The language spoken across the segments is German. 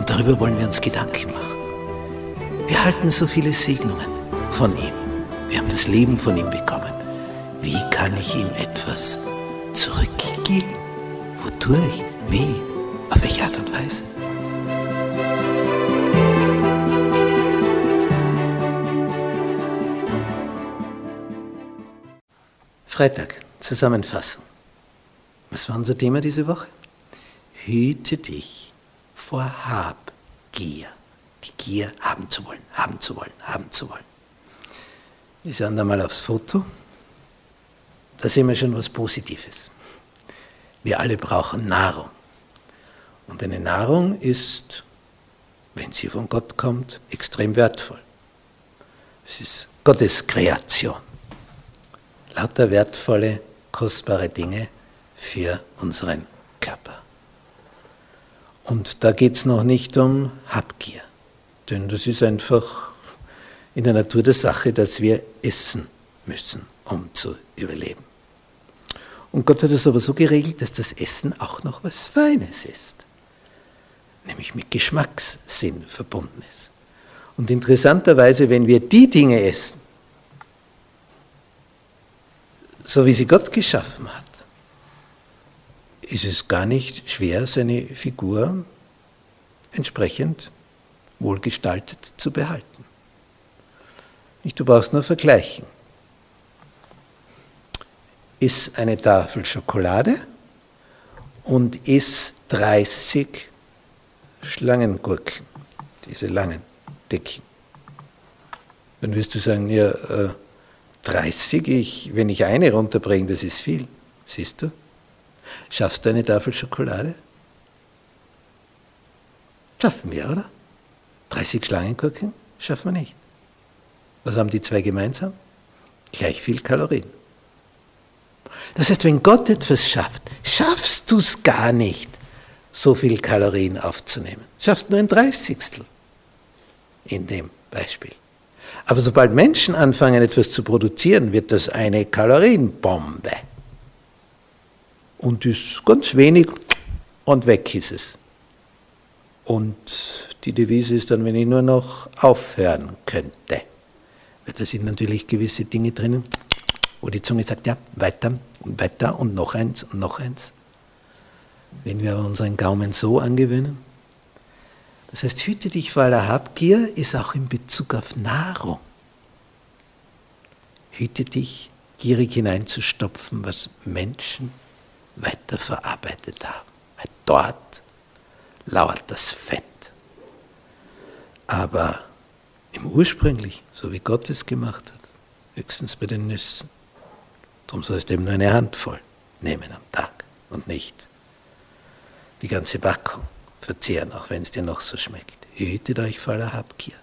Und darüber wollen wir uns Gedanken machen. Wir halten so viele Segnungen von ihm. Wir haben das Leben von ihm bekommen. Wie kann ich ihm etwas zurückgeben? Wodurch? Wie? Auf welche Art und Weise? Freitag, Zusammenfassung. Was war unser Thema diese Woche? Hüte dich vor Habgier. Die Gier haben zu wollen, haben zu wollen, haben zu wollen. Wir schauen da mal aufs Foto. Da sehen wir schon was Positives. Wir alle brauchen Nahrung. Und eine Nahrung ist, wenn sie von Gott kommt, extrem wertvoll. Es ist Gottes Kreation. Lauter wertvolle, kostbare Dinge für unseren Körper. Und da geht es noch nicht um Habgier, denn das ist einfach in der Natur der Sache, dass wir essen müssen, um zu überleben. Und Gott hat es aber so geregelt, dass das Essen auch noch was Feines ist, nämlich mit Geschmackssinn verbunden ist. Und interessanterweise, wenn wir die Dinge essen, so wie sie Gott geschaffen hat, ist es gar nicht schwer, seine Figur entsprechend wohlgestaltet zu behalten. Du brauchst nur vergleichen. Iss eine Tafel Schokolade und iss 30 Schlangengurken, diese langen, dicken. Dann wirst du sagen, ja, 30, äh, ich, wenn ich eine runterbringe, das ist viel. Siehst du? Schaffst du eine Tafel Schokolade? Schaffen wir, oder? 30 Schlangengurken schaffen wir nicht. Was haben die zwei gemeinsam? Gleich viel Kalorien. Das heißt, wenn Gott etwas schafft, schaffst du es gar nicht, so viel Kalorien aufzunehmen. Schaffst nur ein Dreißigstel in dem Beispiel. Aber sobald Menschen anfangen, etwas zu produzieren, wird das eine Kalorienbombe und ist ganz wenig und weg ist es. Und die Devise ist dann, wenn ich nur noch aufhören könnte. Weil da sind natürlich gewisse Dinge drinnen, wo die Zunge sagt, ja, weiter und weiter und noch eins und noch eins. Wenn wir aber unseren Gaumen so angewöhnen, das heißt, hüte dich vor aller Habgier ist auch in Bezug auf Nahrung. Hüte dich, gierig hineinzustopfen, was Menschen weiterverarbeitet haben. Weil dort lauert das Fett. Aber im ursprünglichen, so wie Gott es gemacht hat, höchstens bei den Nüssen. Darum sollst du eben nur eine Handvoll nehmen am Tag und nicht die ganze Packung verzehren, auch wenn es dir noch so schmeckt. Hütet euch voller Habgier.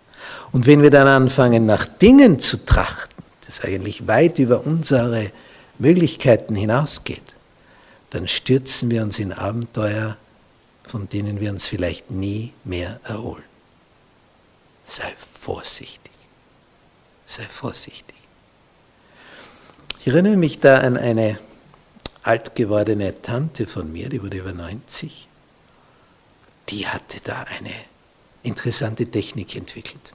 Und wenn wir dann anfangen, nach Dingen zu trachten, das eigentlich weit über unsere Möglichkeiten hinausgeht, dann stürzen wir uns in Abenteuer, von denen wir uns vielleicht nie mehr erholen. Sei vorsichtig. Sei vorsichtig. Ich erinnere mich da an eine alt gewordene Tante von mir, die wurde über 90. Die hatte da eine interessante Technik entwickelt.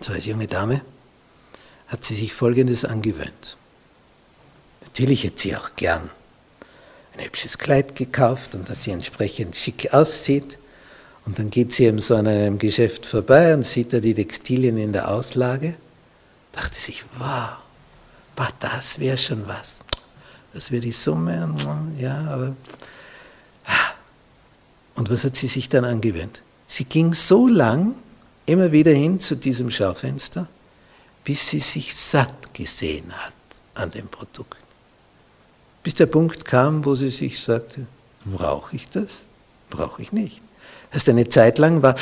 So als junge Dame hat sie sich Folgendes angewöhnt. Natürlich hätte sie auch gern ein hübsches Kleid gekauft und dass sie entsprechend schick aussieht. Und dann geht sie eben so an einem Geschäft vorbei und sieht da die Textilien in der Auslage. Dachte sich, wow, bah, das wäre schon was. Das wäre die Summe, ja, aber. Ah. Und was hat sie sich dann angewöhnt? Sie ging so lang immer wieder hin zu diesem Schaufenster, bis sie sich satt gesehen hat an dem Produkt bis der Punkt kam, wo sie sich sagte, brauche ich das? Brauche ich nicht. Erst eine Zeit lang war,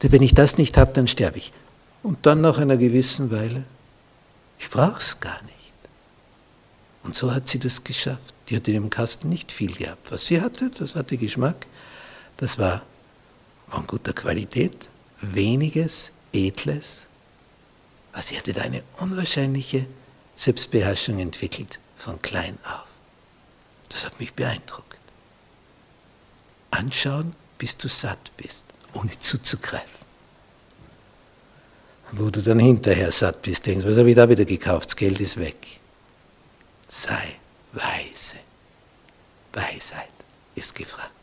wenn ich das nicht habe, dann sterbe ich. Und dann nach einer gewissen Weile, ich brauche es gar nicht. Und so hat sie das geschafft. Die hatte in dem Kasten nicht viel gehabt. Was sie hatte, das hatte Geschmack. Das war von guter Qualität, weniges, edles. Aber sie hatte da eine unwahrscheinliche Selbstbeherrschung entwickelt, von klein auf. Das hat mich beeindruckt. Anschauen, bis du satt bist, ohne zuzugreifen. Wo du dann hinterher satt bist, denkst, was habe ich da wieder gekauft? Das Geld ist weg. Sei weise. Weisheit ist gefragt.